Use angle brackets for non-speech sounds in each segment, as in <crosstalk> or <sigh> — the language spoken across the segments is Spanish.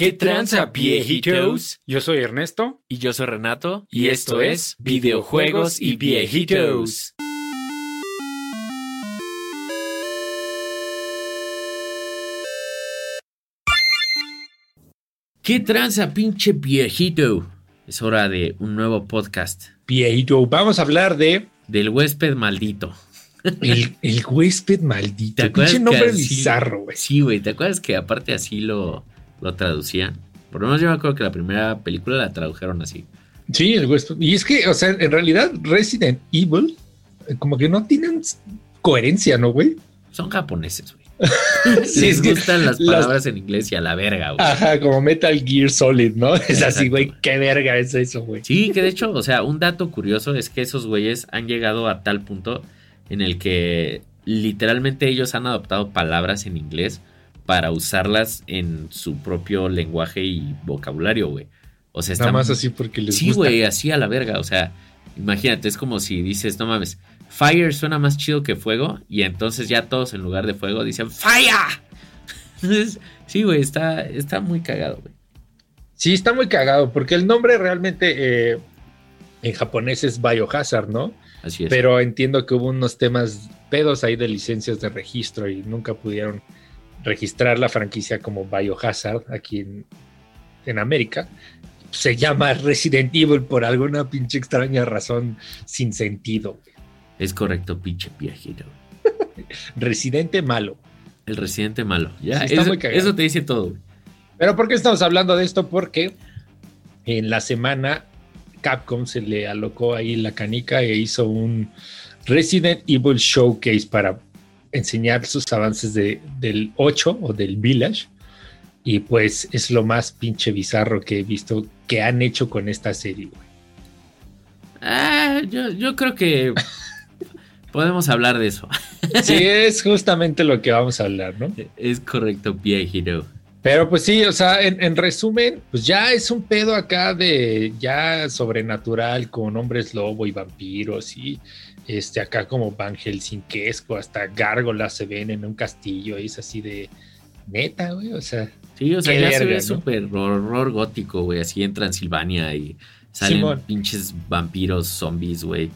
¿Qué tranza, viejitos? Yo soy Ernesto. Y yo soy Renato. Y esto es Videojuegos y Viejitos. ¿Qué tranza, pinche viejito? Es hora de un nuevo podcast. Viejito, vamos a hablar de... Del huésped maldito. El, el huésped <laughs> maldito. ¿Te acuerdas Pinche que nombre así- bizarro, güey. Sí, güey. ¿Te acuerdas que aparte así lo, lo traducían? Por lo menos yo me acuerdo que la primera película la tradujeron así. Sí, el huésped. Y es que, o sea, en realidad Resident Evil eh, como que no tienen coherencia, ¿no, güey? Son japoneses, güey. <laughs> Sí, Les es que gustan las las- palabras en inglés y a la verga, güey. Ajá, como Metal Gear Solid, ¿no? <laughs> Es así, güey, qué verga es eso, güey. Sí, que de hecho, o sea, un dato curioso es que esos güeyes han llegado a tal punto en el que literalmente ellos han adoptado palabras en inglés para usarlas en su propio lenguaje y vocabulario, güey. O sea, Nada están... más así porque les Sí, gusta. güey, así a la verga. O sea, imagínate, es como si dices, no mames, fire suena más chido que fuego. Y entonces ya todos en lugar de fuego dicen fire. <laughs> Entonces, sí, güey, está, está muy cagado, güey. Sí, está muy cagado, porque el nombre realmente eh, en japonés es Biohazard, ¿no? Así es. Pero entiendo que hubo unos temas pedos ahí de licencias de registro y nunca pudieron registrar la franquicia como Biohazard aquí en, en América. Se llama Resident Evil por alguna pinche extraña razón sin sentido. Es correcto, pinche viejito. <laughs> Residente malo. El residente malo. Ya, Sí, eso, eso te dice todo. Pero ¿por qué estamos hablando de esto? Porque en la semana Capcom se le alocó ahí la canica e hizo un Resident Evil Showcase para enseñar sus avances de, del 8 o del Village. Y pues es lo más pinche bizarro que he visto que han hecho con esta serie. güey. Ah, yo, yo creo que <laughs> podemos hablar de eso. Sí, <laughs> es justamente lo que vamos a hablar, ¿no? Es correcto, viejito. Pero pues sí, o sea, en, en resumen, pues ya es un pedo acá de ya sobrenatural con hombres lobo y vampiros y este acá como Van Helsinquesco, hasta gárgolas se ven en un castillo y es así de neta, güey, o sea, Sí, o sea, ya se ve ¿no? súper horror gótico, güey, así en Transilvania y salen Simón. pinches vampiros, zombies, güey.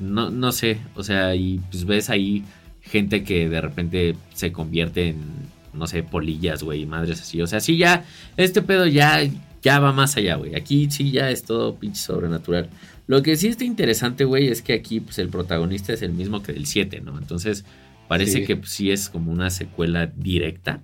No, no sé, o sea, y pues ves ahí gente que de repente se convierte en, no sé, polillas, güey, madres así. O sea, sí, ya, este pedo ya, ya va más allá, güey. Aquí sí ya es todo pinche sobrenatural. Lo que sí está interesante, güey, es que aquí pues el protagonista es el mismo que del 7, ¿no? Entonces parece Sí. que pues, sí es como una secuela directa.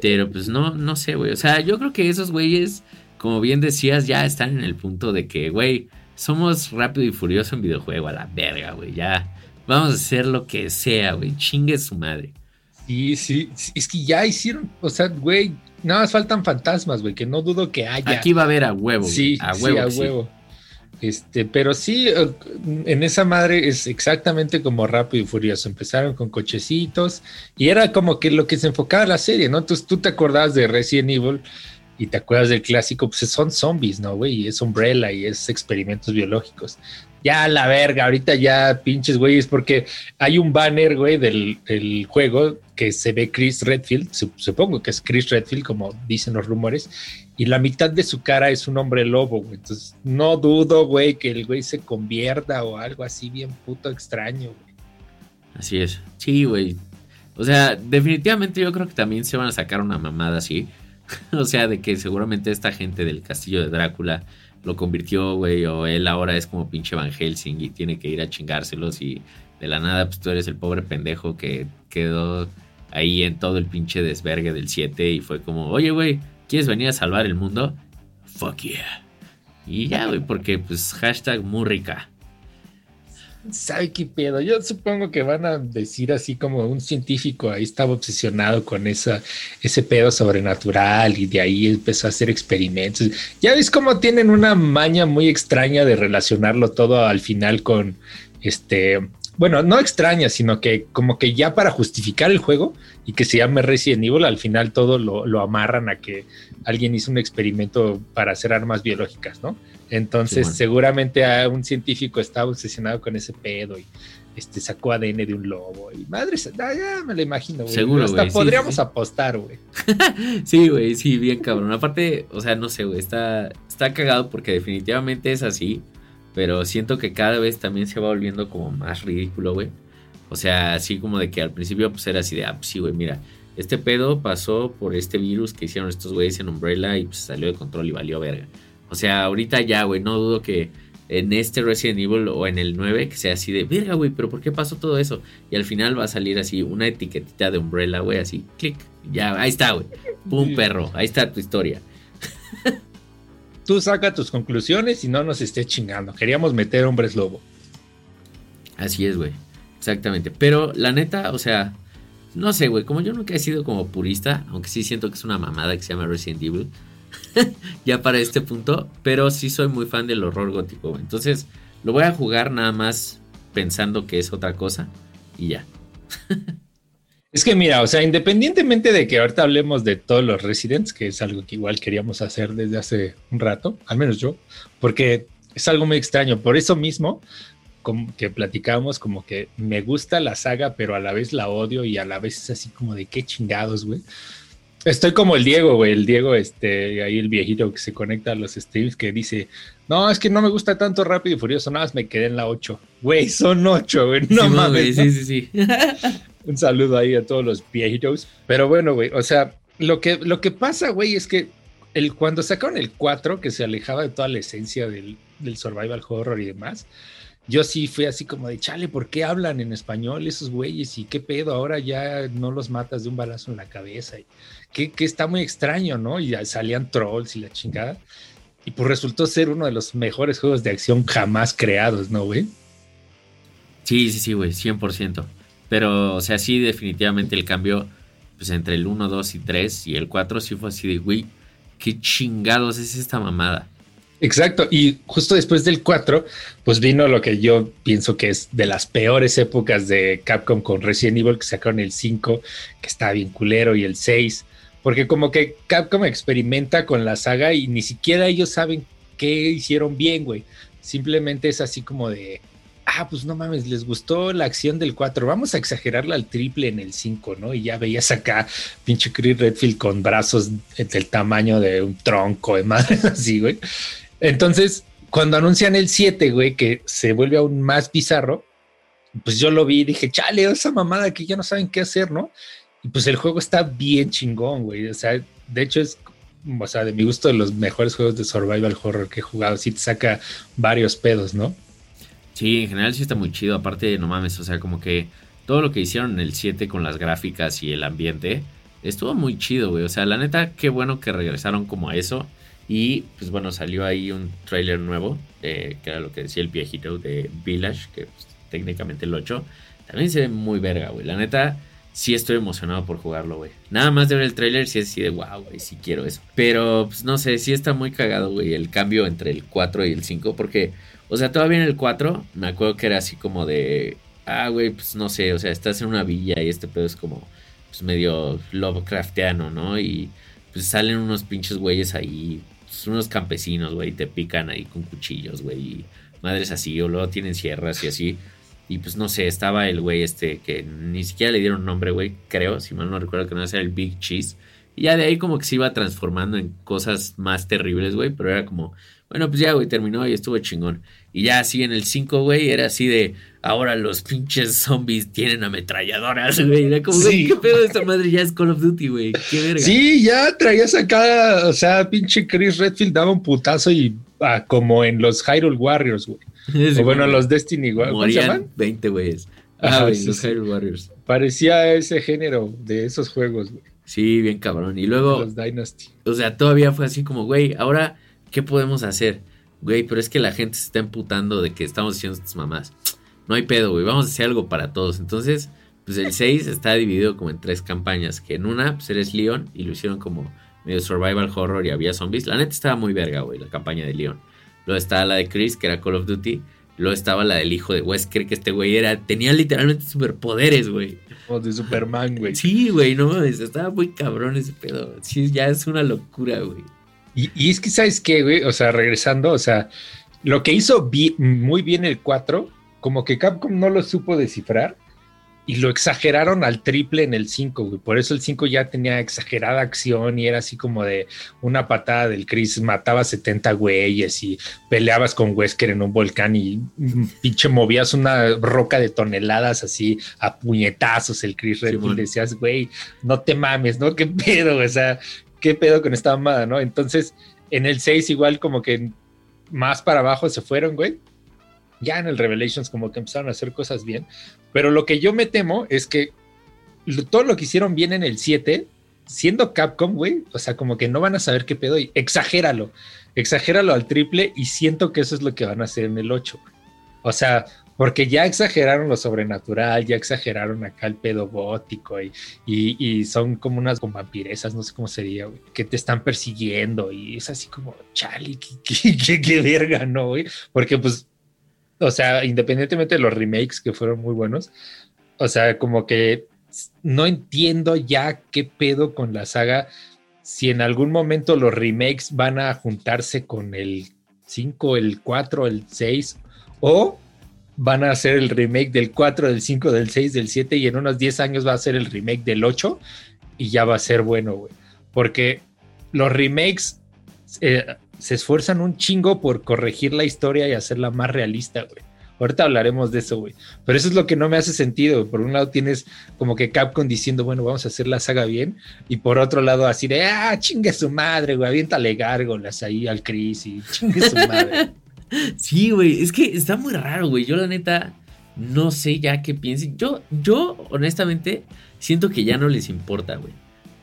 Pero pues no, no sé, güey. O sea, yo creo que esos güeyes, como bien decías, ya están en el punto de que, güey, somos rápido y furioso en videojuego a la verga, güey. Ya vamos a hacer lo que sea, güey. Chingue su madre. sí, sí, sí, es que ya hicieron, o sea, güey, nada más faltan fantasmas, güey, que no dudo que haya. Aquí va a haber a huevo, güey. Sí, a sí, huevo. a que sí. Este, pero sí, eh, en esa madre es exactamente como Rápido y Furioso. Empezaron con cochecitos y era como que lo que se enfocaba la serie, ¿no? Entonces tú te acordabas de Resident Evil y te acuerdas del clásico, pues son zombies, ¿no, güey? Y es Umbrella y es experimentos biológicos. Ya la verga, ahorita ya pinches güeyes, porque hay un banner, güey, del, juego que se ve Chris Redfield, sup- supongo que es Chris Redfield, como dicen los rumores, y la mitad de su cara es un hombre lobo, güey. Entonces, no dudo, güey, que el güey se convierta o algo así bien puto extraño, güey. Así es. Sí, güey. O sea, definitivamente yo creo que también se van a sacar una mamada así. <laughs> o sea, de que seguramente esta gente del castillo de Drácula lo convirtió, güey, o él ahora es como pinche Van Helsing y tiene que ir a chingárselos y de la nada, pues tú eres el pobre pendejo que quedó ahí en todo el pinche desvergue del 7 y fue como, oye, güey, ¿quieres venir a salvar el mundo? Fuck yeah. Y ya, güey, porque pues hashtag muy rica. ¿Sabe qué pedo? Yo supongo que van a decir así como un científico ahí estaba obsesionado con esa, ese pedo sobrenatural y de ahí empezó a hacer experimentos. Ya ves cómo tienen una maña muy extraña de relacionarlo todo al final con este, bueno, no extraña, sino que como que ya para justificar el juego y que se llame Resident Evil, al final todo lo, lo amarran a que alguien hizo un experimento para hacer armas biológicas, ¿no? Entonces, seguramente a un científico estaba obsesionado con ese pedo y este, sacó ADN de un lobo. Y madre, ya me lo imagino, güey. Seguro, Hasta podríamos sí, sí. apostar, güey. <laughs> Sí, güey, sí, bien cabrón. Aparte, o sea, no sé, güey, está, está cagado porque definitivamente es así. Pero siento que cada vez también se va volviendo como más ridículo, güey. O sea, así como de que al principio pues era así de, ah, pues sí, güey, mira, este pedo pasó por este virus que hicieron estos güeyes en Umbrella y pues salió de control y valió verga. O sea, ahorita ya, güey, no dudo que en este Resident Evil o en el 9 que sea así de, verga, güey, pero ¿por qué pasó todo eso? Y al final va a salir así una etiquetita de Umbrella, güey, así, clic, ya, ahí está, güey. Pum, perro, ahí está tu historia. Tú saca tus conclusiones y no nos estés chingando. Queríamos meter hombres lobo. Así es, güey. Exactamente. Pero la neta, o sea, no sé, güey. Como yo nunca he sido como purista, aunque sí siento que es una mamada que se llama Resident Evil. <laughs> ya para este punto. Pero sí soy muy fan del horror gótico, güey. Entonces, lo voy a jugar nada más pensando que es otra cosa. Y ya. <laughs> Es que mira, o sea, independientemente de que ahorita hablemos de todos los Residents, que es algo que igual queríamos hacer desde hace un rato, al menos yo, porque es algo muy extraño. Por eso mismo, como que platicábamos, como que me gusta la saga, pero a la vez la odio y a la vez es así como de qué chingados, güey. Estoy como el Diego, güey, el Diego, este, ahí el viejito que se conecta a los streams que dice, no, es que no me gusta tanto Rápido y Furioso, nada más me quedé en la 8. Güey, son 8, güey, no Sí, mames. Sí, sí, sí. <laughs> Un saludo ahí a todos los viejitos. Pero bueno, güey, o sea, lo que, lo que pasa, güey, es que el, cuando sacaron el 4, que se alejaba de toda la esencia del, del survival horror y demás, yo sí fui así como de, chale, ¿por qué hablan en español esos güeyes? ¿Y qué pedo? Ahora ya no los matas de un balazo en la cabeza. Y que, que está muy extraño, ¿no? Y salían trolls y la chingada. Y pues resultó ser uno de los mejores juegos de acción jamás creados, ¿no, güey? Sí, sí, sí, güey, 100%. Pero, o sea, sí, definitivamente el cambio, pues entre el 1, 2 y 3 y el 4 sí fue así de, güey, qué chingados es esta mamada. Exacto, y justo después del 4, pues vino lo que yo pienso que es de las peores épocas de Capcom con Resident Evil, que sacaron el 5, que está bien culero, y el 6, porque como que Capcom experimenta con la saga y ni siquiera ellos saben qué hicieron bien, güey. Simplemente es así como de, ah, pues no mames, les gustó la acción del 4, vamos a exagerarla al triple en el 5, ¿no? Y ya veías acá pinche Chris Redfield con brazos del tamaño de un tronco de madre <laughs> así, güey. Entonces, cuando anuncian el 7, güey, que se vuelve aún más bizarro, pues yo lo vi y dije, chale, esa mamada que ya no saben qué hacer, ¿no? Y pues el juego está bien chingón, güey. O sea, de hecho es, o sea, de mi gusto, de los mejores juegos de survival horror que he jugado. Sí te saca varios pedos, ¿no? Sí, en general sí está muy chido. Aparte, no mames, o sea, como que todo lo que hicieron en el 7 con las gráficas y el ambiente estuvo muy chido, güey. O sea, la neta, qué bueno que regresaron como a eso. Y pues bueno, salió ahí un trailer nuevo, eh, que era lo que decía el viejito de Village, que pues, técnicamente el 8. También se ve muy verga, güey. La neta, sí estoy emocionado por jugarlo, güey. Nada más de ver el trailer, sí es así de wow, güey, sí quiero eso. Pero, pues no sé, sí está muy cagado, güey, el cambio entre el 4 y el 5, porque, o sea, todavía en el 4, me acuerdo que era así como de, ah, güey, pues no sé, o sea, estás en una villa y este pedo es como, pues medio Lovecraftiano, ¿no? Y pues salen unos pinches güeyes ahí, pues, unos campesinos, güey, y te pican ahí con cuchillos, güey, y madres así, o luego tienen sierras y así. Y pues no sé, estaba el güey este que ni siquiera le dieron nombre, güey, creo, si mal no recuerdo que no era el Big Cheese. Y ya de ahí como que se iba transformando en cosas más terribles, güey, pero era como, bueno, pues ya, güey, terminó y estuvo chingón. Y ya así en el 5, güey, era así de, ahora los pinches zombies tienen ametralladoras, <laughs> güey. Era como, güey, Sí. ¿qué pedo esta madre? Ya es Call of Duty, güey. Qué verga. Sí, ya traías acá, o sea, pinche Chris Redfield daba un putazo y ah, como en los Hyrule Warriors, güey. <laughs> Sí, o bueno, los Destiny Warriors. ¿Cómo se llaman? 20 güeyes. Ah, güey, sí, los sí. Hyrule Warriors. Parecía ese género de esos juegos, güey. Sí, bien cabrón. Y luego, Los Dynasty. o sea, todavía fue así como, güey, ahora, ¿qué podemos hacer? Güey, pero es que la gente se está emputando de que estamos haciendo estas mamás. No hay pedo, güey, vamos a hacer algo para todos. Entonces, pues el 6 está dividido como en tres campañas. Que en una, pues eres Leon y lo hicieron como medio survival horror y había zombies. La neta estaba muy verga, güey, la campaña de Leon. Luego estaba la de Chris, que era Call of Duty. Luego estaba la del hijo de Wesker, que este güey era, tenía literalmente superpoderes, güey. O de Superman, güey. Sí, güey, no mames, estaba muy cabrón ese pedo. Sí, ya es una locura, güey. Y, y es que, ¿sabes qué, güey? O sea, regresando, o sea, lo que hizo bi- muy bien el 4 como que Capcom no lo supo descifrar y lo exageraron al triple en el 5, güey. Por eso el 5 ya tenía exagerada acción y era así como de una patada del Chris, mataba 70 güeyes y peleabas con Wesker en un volcán y mm, pinche movías una roca de toneladas así a puñetazos el Chris Redfield. decías, güey, no te mames, ¿no? ¿Qué pedo? O sea, ¿qué pedo con esta mamada, no? Entonces, en el 6 igual como que más para abajo se fueron, güey ya en el Revelations como que empezaron a hacer cosas bien, pero lo que yo me temo es que todo lo que hicieron bien en el 7, siendo Capcom, güey, o sea, como que no van a saber qué pedo y exagéralo, exagéralo al triple y siento que eso es lo que van a hacer en el 8. O sea, porque ya exageraron lo sobrenatural, ya exageraron acá el pedo gótico y, y, son como unas vampiresas, no sé cómo sería, güey, que te están persiguiendo y es así como, chale, qué, qué, verga, ¿no, güey? Porque pues o sea, independientemente de los remakes que fueron muy buenos, o sea, como que no entiendo ya qué pedo con la saga, si en algún momento los remakes van a juntarse con el 5, el 4, el 6, o van a hacer el remake del 4, del 5, del 6, del 7 y en unos 10 años va a ser el remake del 8 y ya va a ser bueno, güey. Porque los remakes eh, se esfuerzan un chingo por corregir la historia y hacerla más realista, güey. Ahorita hablaremos de eso, güey. Pero eso es lo que no me hace sentido. Por un lado tienes como que Capcom diciendo, bueno, vamos a hacer la saga bien. Y por otro lado así de, ah, chingue su madre, güey. Aviéntale gárgolas ahí al Chris y chingue su madre. <laughs> sí, güey. Es que está muy raro, güey. Yo la neta no sé ya qué piensen. Yo, yo honestamente siento que ya no les importa, güey.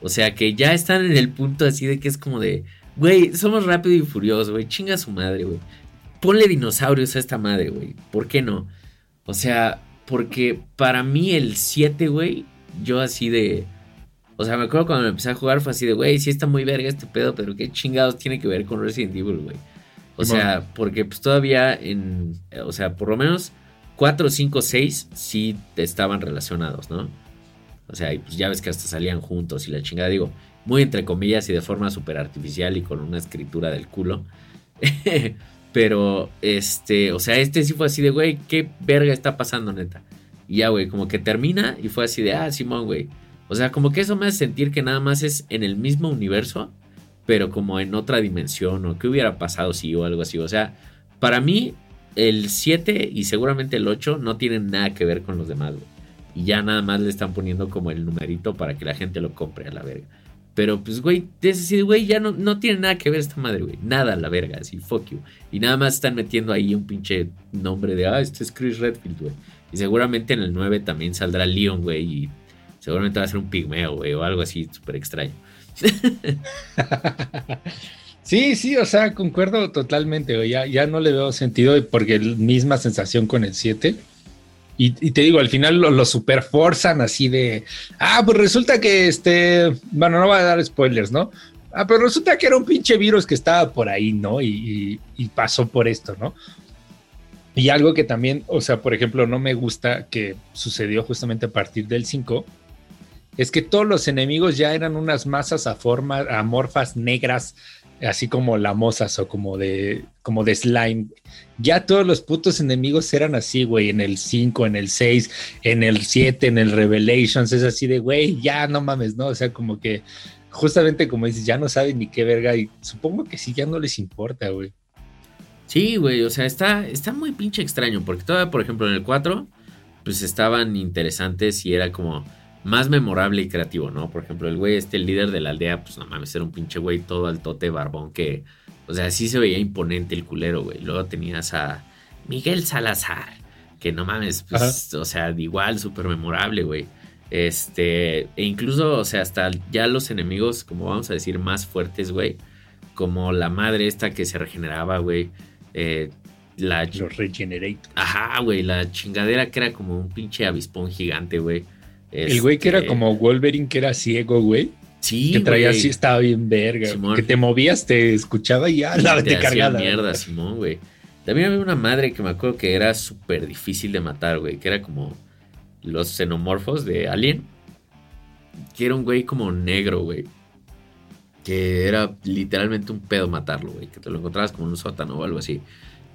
O sea, que ya están en el punto así de que es como de, Güey, somos rápido y furioso, güey. Chinga su madre, güey. Ponle dinosaurios a esta madre, güey. ¿Por qué no? O sea, porque para mí el 7, güey, yo así de... O sea, me acuerdo cuando me empecé a jugar fue así de, güey, sí está muy verga este pedo, pero qué chingados tiene que ver con Resident Evil, güey. O sea, porque pues todavía en... O sea, por lo menos 4, 5, 6 sí estaban relacionados, ¿no? O sea, y pues ya ves que hasta salían juntos y la chingada, digo muy entre comillas y de forma súper artificial y con una escritura del culo. <laughs> Pero, este, o sea, este sí fue así de, güey, ¿qué verga está pasando, neta? Y ya, güey, como que termina y fue así de, ah, Simón, güey. O sea, como que eso me hace sentir que nada más es en el mismo universo, pero como en otra dimensión, o qué hubiera pasado si o algo así. O sea, para mí, el 7 y seguramente el 8 no tienen nada que ver con los demás, güey. Y ya nada más le están poniendo como el numerito para que la gente lo compre a la verga. Pero pues, güey, es decir, güey, ya no, no tiene nada que ver esta madre, güey. Nada, la verga, así, fuck you. Y nada más están metiendo ahí un pinche nombre de, ah, este es Chris Redfield, güey. Y seguramente en el 9 también saldrá Leon, güey. Y seguramente va a ser un pigmeo, güey, o algo así súper extraño. <laughs> Sí, sí, o sea, concuerdo totalmente, güey. Ya, ya no le veo sentido porque misma sensación con el 7 y, te digo, al final lo, lo superforzan así de, ah, pues resulta que este, bueno, no va a dar spoilers, ¿no? Ah, pero resulta que era un pinche virus que estaba por ahí, ¿no? Y, pasó por esto, ¿no? Y algo que también, o sea, por ejemplo, no me gusta que sucedió justamente a partir del 5, es que todos los enemigos ya eran unas masas a forma, amorfas negras así como lamosas o como de, como de slime. Ya todos los putos enemigos eran así, güey, en el 5, en el 6, en el 7, en el Revelations, es así de, güey, ya no mames, ¿no? O sea, como que justamente como dices, ya no saben ni qué verga y supongo que sí, ya no les importa, güey. Sí, güey, o sea, está, está muy pinche extraño, porque todavía, por ejemplo, en el 4, pues estaban interesantes y era como más memorable y creativo, ¿no? Por ejemplo, el güey, este, el líder de la aldea, pues no mames, era un pinche güey todo altote barbón que, o sea, sí se veía imponente el culero, güey. Luego tenías a Miguel Salazar, que no mames, pues, o sea, igual, súper memorable, güey. Este, e incluso, o sea, hasta ya los enemigos, como vamos a decir, más fuertes, güey. Como la madre esta que se regeneraba, güey. Eh, la... Los Regenerate. Ajá, güey, la chingadera que era como un pinche avispón gigante, güey el güey que era este, como Wolverine, que era ciego, güey. Sí, que traía así, estaba bien verga. Que te movías, te escuchaba y ya la te, cargada. mierda, Simón, güey. También había una madre que me acuerdo que era súper difícil de matar, güey. Que era como los xenomorfos de Alien. Que era un güey como negro, güey. Que era literalmente un pedo matarlo, güey. Que te lo encontrabas como en un sótano o algo así.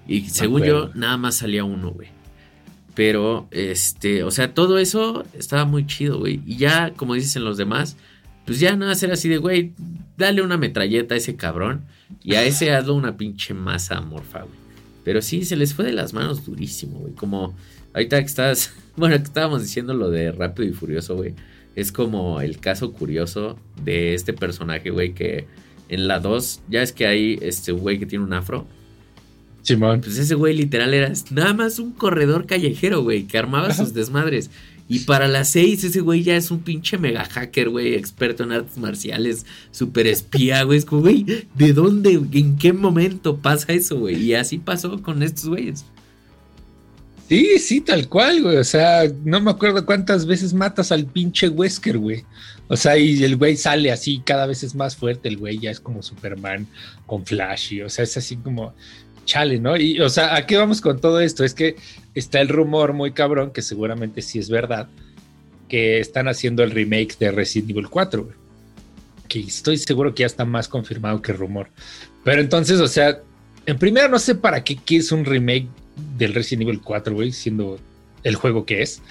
Y según yo, nada más salía uno, güey. Pero, este, o sea, todo eso estaba muy chido, güey. Y ya, como dicen los demás, pues ya nada, ser así de, güey, dale una metralleta a ese cabrón y a ese <laughs> hazlo una pinche masa amorfa, güey. Pero sí, se les fue de las manos durísimo, güey. Como ahorita que estás, <laughs> bueno, que estábamos diciendo lo de Rápido y Furioso, güey. Es como el caso curioso de este personaje, güey, que en la 2, ya es que hay este güey que tiene un afro. Simón. Pues ese güey literal era nada más un corredor callejero, güey, que armaba sus desmadres. Y para las 6 ese güey ya es un pinche mega hacker, güey, experto en artes marciales, super espía, güey. Es como, güey, ¿de dónde, en qué momento pasa eso, güey? Y así pasó con estos güeyes. Sí, sí, tal cual, güey. O sea, no me acuerdo cuántas veces matas al pinche Wesker, güey. O sea, y el güey sale así, cada vez es más fuerte. El güey ya es como Superman con Flash. Y, o sea, es así como chale, ¿no? Y, o sea, ¿a qué vamos con todo esto? Es que está el rumor muy cabrón, que seguramente sí es verdad, que están haciendo el remake de Resident Evil 4, güey. Que estoy seguro que ya está más confirmado que rumor. Pero entonces, o sea, en primera no sé para qué quieres un remake del Resident Evil 4, güey, siendo el juego que es.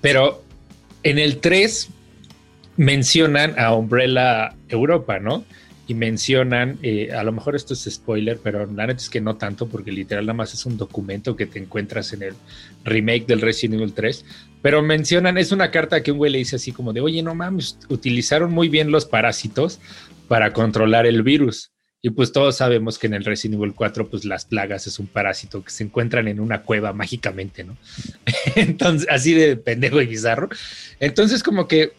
Pero en el 3 mencionan a Umbrella Europa, ¿no? Y mencionan, eh, a lo mejor esto es spoiler, pero la neta es que no tanto, porque literal nada más es un documento que te encuentras en el remake del Resident Evil 3, pero mencionan, es una carta que un güey le dice así como de, oye, no mames, utilizaron muy bien los parásitos para controlar el virus. Y pues todos sabemos que en el Resident Evil 4, pues las plagas es un parásito que se encuentran en una cueva mágicamente, ¿no? <laughs> Entonces, así de pendejo y bizarro. Entonces, como que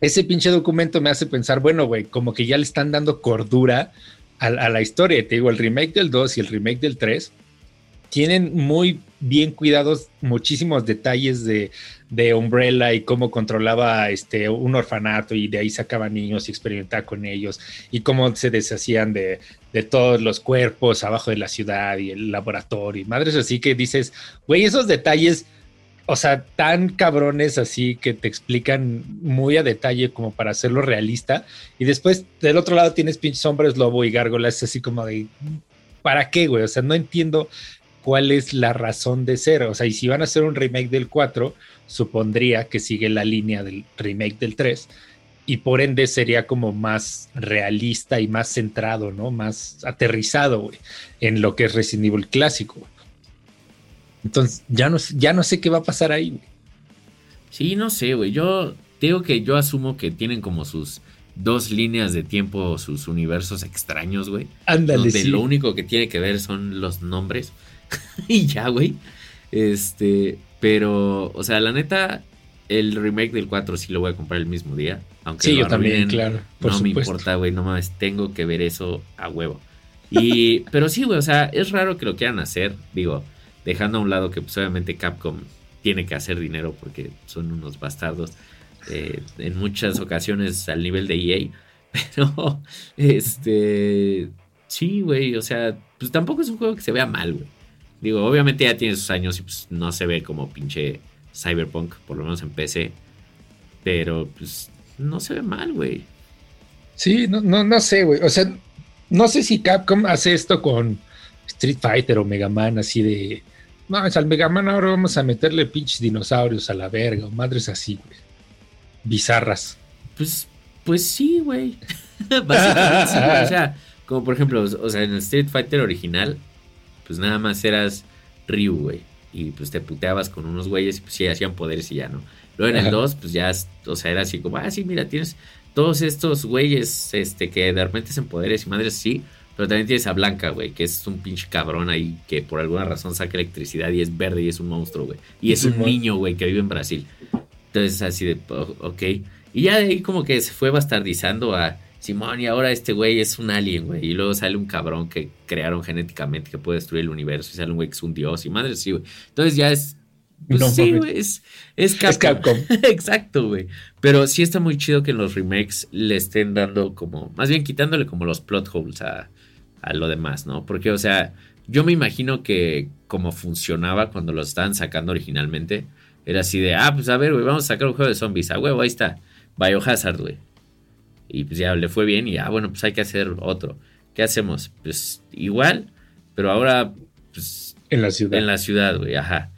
ese pinche documento me hace pensar, bueno, güey, como que ya le están dando cordura a, la historia. Te digo, el remake del 2 y el remake del 3 tienen muy bien cuidados muchísimos detalles de, de, Umbrella y cómo controlaba este, un orfanato y de ahí sacaba niños y experimentaba con ellos y cómo se deshacían de, de todos los cuerpos abajo de la ciudad y el laboratorio y madres así que dices, güey, esos detalles o sea, tan cabrones así que te explican muy a detalle como para hacerlo realista. Y después del otro lado tienes pinches hombres lobo y gárgolas, así como de, ¿para qué, güey? O sea, no entiendo cuál es la razón de ser. O sea, y si van a hacer un remake del 4, supondría que sigue la línea del remake del 3. Y por ende sería como más realista y más centrado, ¿no? Más aterrizado, güey, en lo que es Resident Evil clásico. Entonces, ya no, ya no sé qué va a pasar ahí, güey. Sí, no sé, güey. Yo digo que yo asumo que tienen como sus dos líneas de tiempo, sus universos extraños, güey. Ándale, donde lo único que tiene que ver son los nombres. <laughs> y ya, güey. Este, pero, o sea, la neta, el remake del 4 sí lo voy a comprar el mismo día. Aunque sí, yo también, claro. no me importa, güey, no más, tengo que ver eso a huevo. Y, <laughs> pero sí, güey, o sea, es raro que lo quieran hacer. Digo, dejando a un lado que pues, obviamente Capcom tiene que hacer dinero porque son unos bastardos eh, en muchas ocasiones al nivel de EA. <laughs> Pero, este, sí, güey, o sea, pues tampoco es un juego que se vea mal, güey. Digo, obviamente ya tiene sus años y pues no se ve como pinche Cyberpunk, por lo menos en PC. Pero pues no se ve mal, güey. Sí, no, no, no sé, güey. O sea, no sé si Capcom hace esto con Street Fighter o Mega Man, así de no, es al Mega Man ahora vamos a meterle pinches dinosaurios a la verga, o madres así, güey. Bizarras. Pues, pues sí, güey. <laughs> Básicamente O sea, como por ejemplo, o sea, en el Street Fighter original, pues nada más eras Ryu, güey. Y pues te puteabas con unos güeyes y pues sí, hacían poderes y ya, ¿no? Luego en el 2, pues ya, o sea, era así como, ah, sí, mira, tienes todos estos güeyes, este, que de repente hacen poderes y madres así pero también tienes a Blanca, güey, que es un pinche cabrón ahí que por alguna razón saca electricidad y es verde y es un monstruo, güey. Y es un niño, güey, que vive en Brasil. Entonces, así de, ok. Y ya de ahí como que se fue bastardizando a Simón y ahora este güey es un alien, güey. Y luego sale un cabrón que crearon genéticamente que puede destruir el universo. Y sale un güey que es un dios y madre, sí, güey. Entonces ya es pues sí, güey, es, es Capcom. <laughs> Exacto, güey. Pero sí está muy chido que en los remakes le estén dando como, más bien quitándole como los plot holes a, a lo demás, ¿no? Porque, o sea, yo me imagino que como funcionaba cuando lo estaban sacando originalmente, era así de, ah, pues a ver, güey, vamos a sacar un juego de zombies, a huevo, ahí está, Biohazard, güey. Y pues ya le fue bien y, ah, bueno, pues hay que hacer otro. ¿Qué hacemos? Pues igual, pero ahora, pues... En la ciudad. En la ciudad, güey, ajá.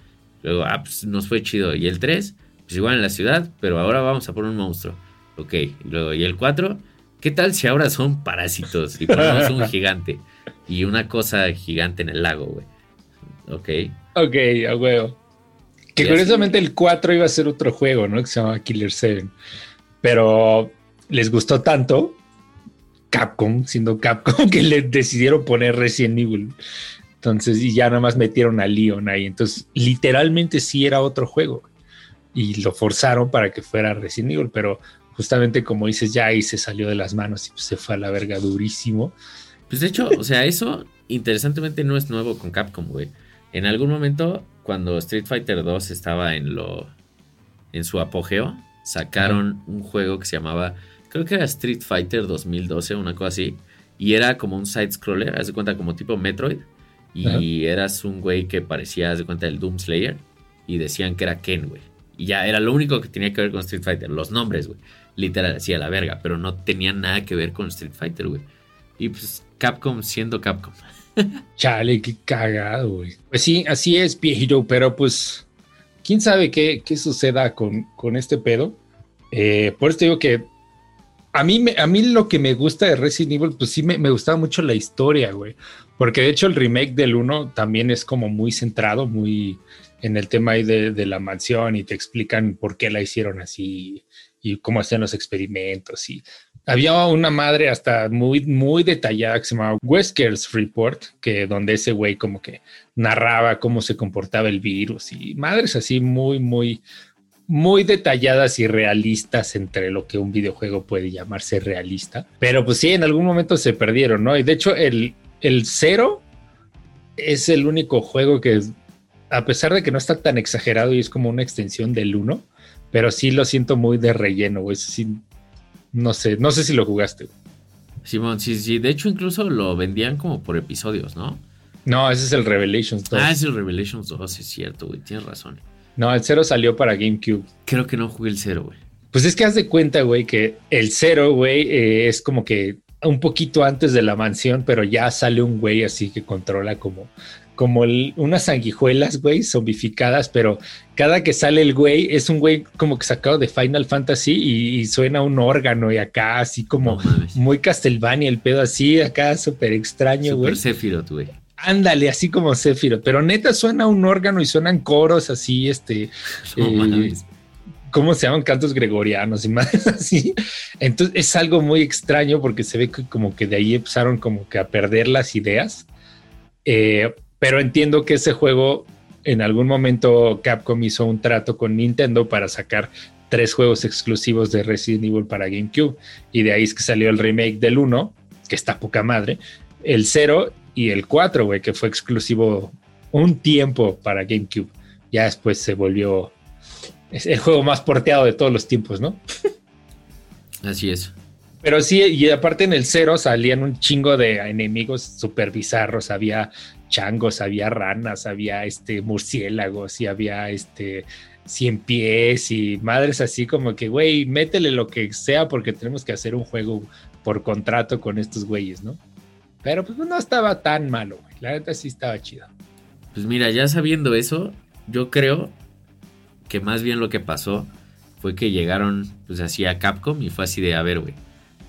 Luego, ah, pues nos fue chido. Y el 3, pues igual en la ciudad, pero ahora vamos a poner un monstruo. Ok, luego, y el 4, ¿qué tal si ahora son parásitos y ponemos un gigante? Y una cosa gigante en el lago, güey. Ok. Ok, a huevo. Que curiosamente el 4 iba a ser otro juego, ¿no? Que se llamaba Killer 7. Pero les gustó tanto Capcom, siendo Capcom, <laughs> que le decidieron poner Resident Evil. Entonces, y ya nada más metieron a Leon ahí. Entonces, literalmente sí era otro juego. Y lo forzaron para que fuera Resident Evil, pero justamente como dices, ya ahí se salió de las manos y pues se fue a la verga durísimo. Pues de hecho, o sea, eso interesantemente no es nuevo con Capcom, güey. En algún momento, cuando Street Fighter 2 estaba en lo en su apogeo, sacaron un juego que se llamaba, creo que era Street Fighter 2012, una cosa así, y era como un side scroller, haz de cuenta como tipo Metroid, y eras un güey que parecía, haz de cuenta, el Doom Slayer, y decían que era Ken, güey. Y ya era lo único que tenía que ver con Street Fighter, los nombres, güey. Literal, así a la verga, pero no tenía nada que ver con Street Fighter, güey. Y pues Capcom siendo Capcom. <laughs> Chale, qué cagado, güey. Pues sí, así es, viejito, pero pues, quién sabe qué, qué suceda con, con este pedo. Eh, por eso digo que a mí, a mí lo que me gusta de Resident Evil, pues sí me, me gustaba mucho la historia, güey. Porque de hecho el remake del 1 también es como muy centrado, muy en el tema ahí de, de la mansión y te explican por qué la hicieron así y cómo hacían los experimentos y había una madre hasta muy, muy detallada que se llamaba Wesker's Report, que donde ese güey como que narraba cómo se comportaba el virus y madres así muy, muy, muy detalladas y realistas entre lo que un videojuego puede llamarse realista. Pero pues sí, en algún momento se perdieron, ¿no? Y de hecho el, el cero es el único juego que, a pesar de que no está tan exagerado y es como una extensión del uno, pero sí lo siento muy de relleno, güey. Sí, no sé, no sé si lo jugaste. Simón, sí, sí. De hecho, incluso lo vendían como por episodios, ¿no? No, ese es el Revelations 2. Ah, es el Revelations 2, es cierto, güey. Tienes razón. No, el 0 salió para GameCube. Creo que no jugué el 0, güey. Pues es que haz de cuenta, güey, que el 0, güey, eh, es como que un poquito antes de la mansión, pero ya sale un güey así que controla como como unas sanguijuelas, güey, zombificadas, pero cada que sale el güey es un güey como que sacado de Final Fantasy y, suena un órgano y acá así como muy Castlevania, el pedo así, acá súper extraño, güey. Super Sephiroth, güey. Ándale, así como Sephiroth, pero neta suena un órgano y suenan coros así, este... <laughs> Eh, ¿Cómo se llaman? Cantos gregorianos y más <laughs> así. Entonces es algo muy extraño porque se ve que como que de ahí empezaron como que a perder las ideas. Eh, pero entiendo que ese juego en algún momento Capcom hizo un trato con Nintendo para sacar tres juegos exclusivos de Resident Evil para GameCube y de ahí es que salió el remake del 1, que está poca madre, el 0 y el 4, güey, que fue exclusivo un tiempo para GameCube. Ya después se volvió el juego más porteado de todos los tiempos, ¿no? <laughs> Así es. Pero sí, y aparte en el 0 salían un chingo de enemigos súper bizarros. Había changos, había ranas, había este murciélagos y había este cien pies y madres así como que, güey, métele lo que sea porque tenemos que hacer un juego por contrato con estos güeyes, ¿no? Pero pues no estaba tan malo, güey. La neta sí estaba chido. Pues mira, ya sabiendo eso, yo creo que más bien lo que pasó fue que llegaron pues así a Capcom y fue así de, a ver, güey,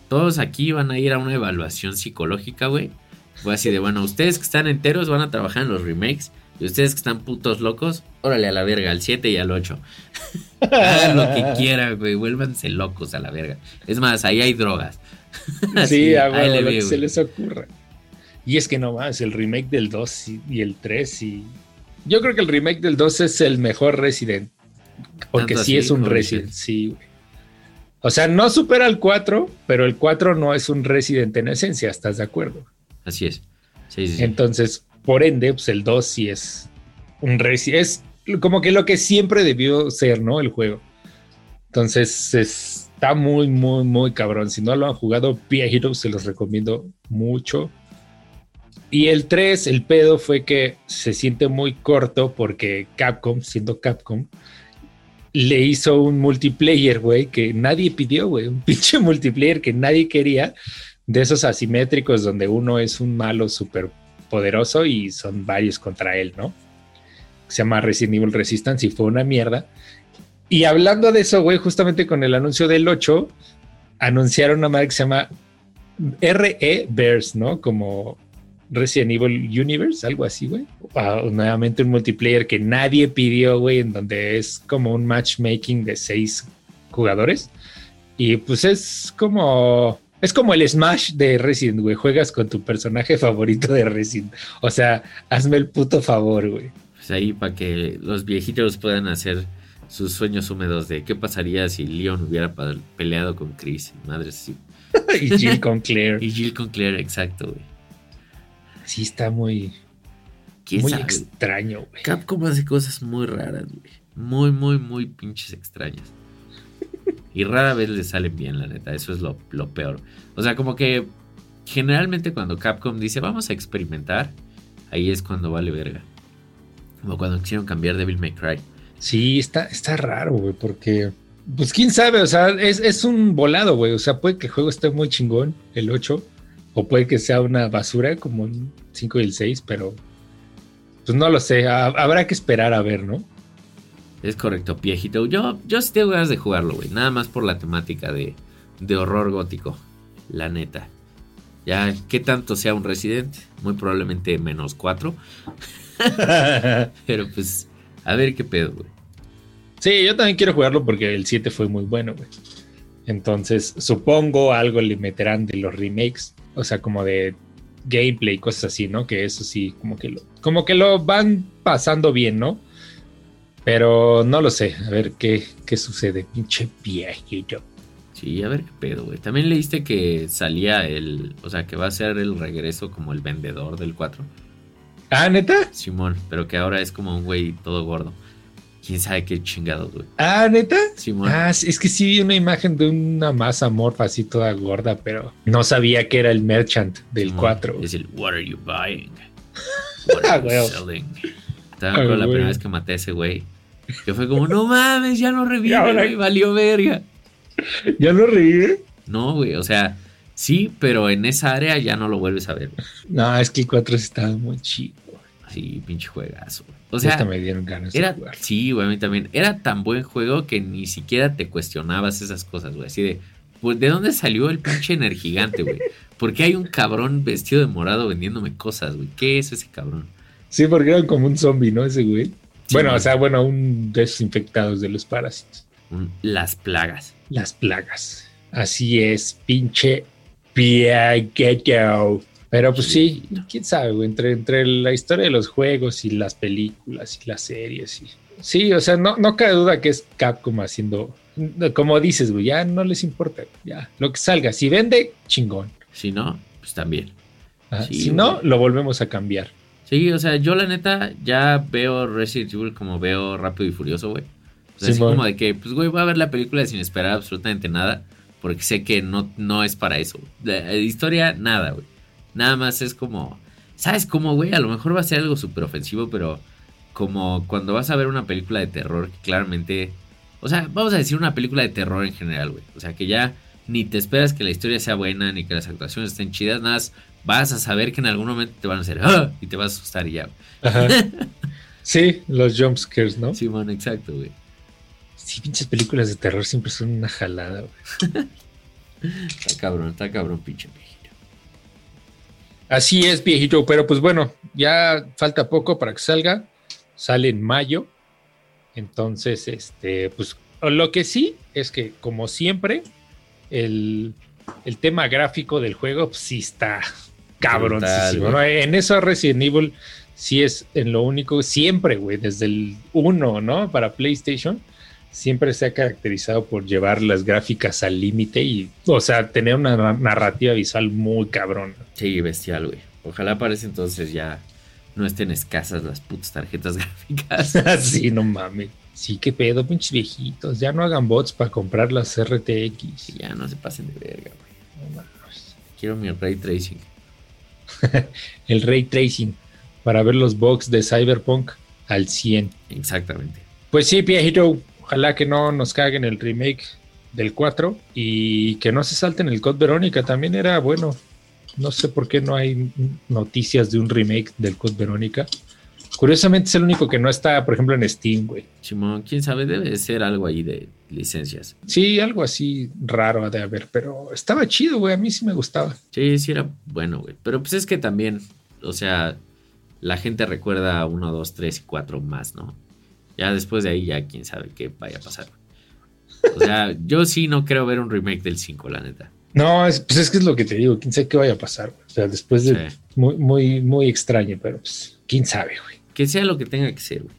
todos aquí van a ir a una evaluación psicológica, güey fue así de, bueno, ustedes que están enteros van a trabajar en los remakes. Y ustedes que están putos locos, órale a la verga, al 7 y al 8. <laughs> Hagan lo que <laughs> quieran, güey. Vuélvanse locos a la verga. Es más, ahí hay drogas. <laughs> sí, a ver, lo que se les ocurra. Y es que no más, el remake del 2 y, el 3 y... Yo creo que el remake del 2 es el mejor Resident. Porque sí es un Resident, sí, güey. O sea, no supera el 4, pero el 4 no es un Resident en esencia, ¿estás de acuerdo? Así es. Entonces, por ende, pues el 2 sí es un es como que lo que siempre debió ser, ¿no? El juego. Entonces, está muy, muy, muy cabrón. Si no lo han jugado, Hero se los recomiendo mucho. Y el 3, el pedo fue que se siente muy corto porque Capcom, siendo Capcom, le hizo un multiplayer, güey, que nadie pidió, güey. Un <laughs> pinche multiplayer que nadie quería de esos asimétricos donde uno es un malo súper poderoso y son varios contra él, ¿no? se llama Resident Evil Resistance y fue una mierda. Y hablando de eso, güey, justamente con el anuncio del 8, anunciaron una madre que se llama RE Verse, ¿no? Como Resident Evil Universe, algo así, güey. nuevamente un multiplayer que nadie pidió, güey, en donde es como un matchmaking de seis jugadores. Y pues es como. Es como el Smash de Resident, güey. Juegas con tu personaje favorito de Resident. O sea, hazme el puto favor, güey. Pues ahí para que los viejitos puedan hacer sus sueños húmedos de qué pasaría si Leon hubiera peleado con Chris. Madre sí. <laughs> y Jill con Claire. y Jill con Claire, exacto, güey. Sí, está muy. muy extraño, güey. Capcom hace cosas muy raras, güey. Muy, muy, muy pinches extrañas. Y rara vez le salen bien, la neta. Eso es lo, peor. O sea, como que generalmente cuando Capcom dice vamos a experimentar, ahí es cuando vale verga. Como cuando quisieron cambiar Devil May Cry. Sí, está, está raro, güey, porque. Pues quién sabe, o sea, es, es un volado, güey. O sea, puede que el juego esté muy chingón, el 8, o puede que sea una basura como el 5 y el 6, pero. Pues no lo sé, habrá que esperar a ver, ¿no? Es correcto, viejito. Yo, yo sí tengo ganas de jugarlo, güey. Nada más por la temática de, de horror gótico. La neta. Ya, ¿qué tanto sea un Resident? Muy probablemente menos 4. <laughs> Pero pues, a ver qué pedo, güey. Sí, yo también quiero jugarlo porque el 7 fue muy bueno, güey. Entonces, supongo algo le meterán de los remakes. O sea, como de gameplay, cosas así, ¿no? Que eso sí, como que lo, como que lo van pasando bien, ¿no? Pero no lo sé, a ver qué, qué sucede, pinche viejito. Sí, a ver qué pedo, güey. También leíste que salía el, o sea, que va a ser el regreso como el vendedor del 4. Ah, neta. Simón, pero que ahora es como un güey todo gordo. Quién sabe qué chingados, güey. Ah, neta. Simón. Ah, es que sí vi una imagen de una masa morfa así toda gorda, pero no sabía que era el merchant del 4. Es el What are you buying? <laughs> What are you selling? Estaba con la primera vez que maté a ese güey. Que fue como, no mames, ya no revive, güey, valió verga. ¿Ya no revive? No, güey, o sea, sí, pero en esa área ya no lo vuelves a ver. No, es que el 4 estaba muy chido. Sí, pinche juegazo. O sea, me dieron ganas era, de jugar. Sí, güey, a mí también. Era tan buen juego que ni siquiera te cuestionabas esas cosas, güey. Así de, pues, ¿de dónde salió el pinche energigante, güey? ¿Por qué hay un cabrón vestido de morado vendiéndome cosas, güey? ¿Qué es ese cabrón? Sí, porque era como un zombie, ¿no? Ese güey bueno, o sea, bueno, un desinfectados de los parásitos. Las plagas. Las plagas. Así es, pinche piagueto. Pero pues sí, quién sabe, entre, entre la historia de los juegos y las películas y las series. Y, sí, o sea, no, no cabe duda que es Capcom haciendo, como dices, güey, ya no les importa, ya, lo que salga. Si vende, chingón. Si no, pues también. si no, lo volvemos a cambiar. Sí, o sea, yo la neta ya veo Resident Evil como veo Rápido y Furioso, güey. O sea, así como de que, pues, güey, voy a ver la película sin esperar absolutamente nada, porque sé que no, no es para eso. La, historia, nada, güey. Nada más es como, ¿sabes cómo, güey? A lo mejor va a ser algo súper ofensivo, pero como cuando vas a ver una película de terror, claramente, o sea, vamos a decir una película de terror en general, güey. O sea, que ya ni te esperas que la historia sea buena, ni que las actuaciones estén chidas, nada más vas a saber que en algún momento te van a hacer ¡Ah! y te vas a asustar y ya. <laughs> sí, los jumpscares, ¿no? Sí, bueno, exacto, güey. Sí, pinches películas de terror siempre son una jalada, güey. <laughs> está cabrón, está cabrón, pinche viejito. Así es, viejito, pero pues bueno, ya falta poco para que salga. Sale en mayo. Entonces, este, pues lo que sí es que, como siempre, el, el tema gráfico del juego pues, sí está cabrón. en eso Resident Evil sí es en lo único, siempre, güey, desde el 1, ¿no? Para PlayStation, siempre se ha caracterizado por llevar las gráficas al límite y, o sea, tener una narrativa visual muy cabrón. Sí, bestial, güey. Ojalá para ese entonces ya no estén escasas las putas tarjetas <laughs> gráficas. <laughs> sí, no mames. Sí, qué pedo, pinches viejitos. Ya no hagan bots para comprar las RTX. Ya no se pasen de verga, güey. No Quiero mi ray tracing. <laughs> el ray tracing para ver los bugs de Cyberpunk al 100. Exactamente. Pues sí, viejito, ojalá que no nos caguen el remake del 4 y que no se salten el Code Verónica, también era bueno. No sé por qué no hay noticias de un remake del Code Verónica, Curiosamente es el único que no está, por ejemplo, en Steam, güey. Simón, quién sabe, debe de ser algo ahí de licencias. Sí, algo así raro ha de haber, pero estaba chido, güey. A mí sí me gustaba. Sí, sí era bueno, güey. Pero pues es que también, o sea, la gente recuerda uno, dos, tres y cuatro más, ¿no? Ya después de ahí, ya quién sabe qué vaya a pasar. O sea, <laughs> yo sí no creo ver un remake del 5, la neta. No, es, pues es que es lo que te digo, quién sabe qué vaya a pasar, güey. O sea, después de Sí. muy, muy, muy extraño, pero pues, quién sabe, güey. Que sea lo que tenga que ser, güey.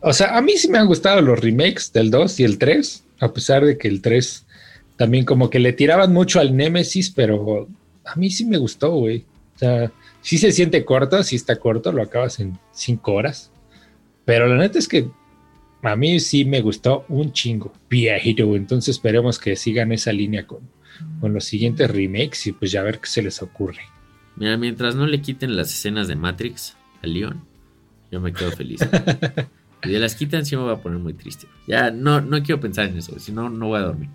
O sea, a mí sí me han gustado los remakes del 2 y el 3, a pesar de que el 3 también como que le tiraban mucho al Nemesis, pero a mí sí me gustó, güey. O sea, sí se siente corto, sí está corto, lo acabas en 5 horas. Pero la neta es que a mí sí me gustó un chingo. Viejito, entonces esperemos que sigan esa línea con, con los siguientes remakes y pues ya a ver qué se les ocurre. Mira, mientras no le quiten las escenas de Matrix a Leon, yo me quedo feliz. <laughs> y de las quitan, sí me voy a poner muy triste. Ya no, no quiero pensar en eso, si no, no voy a dormir.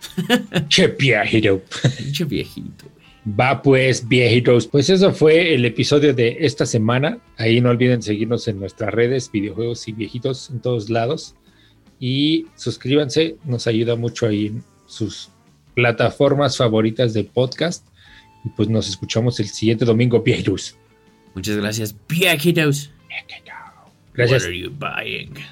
<laughs> Che, viejito. Pinche viejito. Va pues, viejitos. Pues eso fue el episodio de esta semana. Ahí no olviden seguirnos en nuestras redes, videojuegos y viejitos en todos lados. Y suscríbanse, nos ayuda mucho ahí en sus plataformas favoritas de podcast. Y pues nos escuchamos el siguiente domingo, viejitos. Muchas gracias, viejitos. Gracias. What are you buying?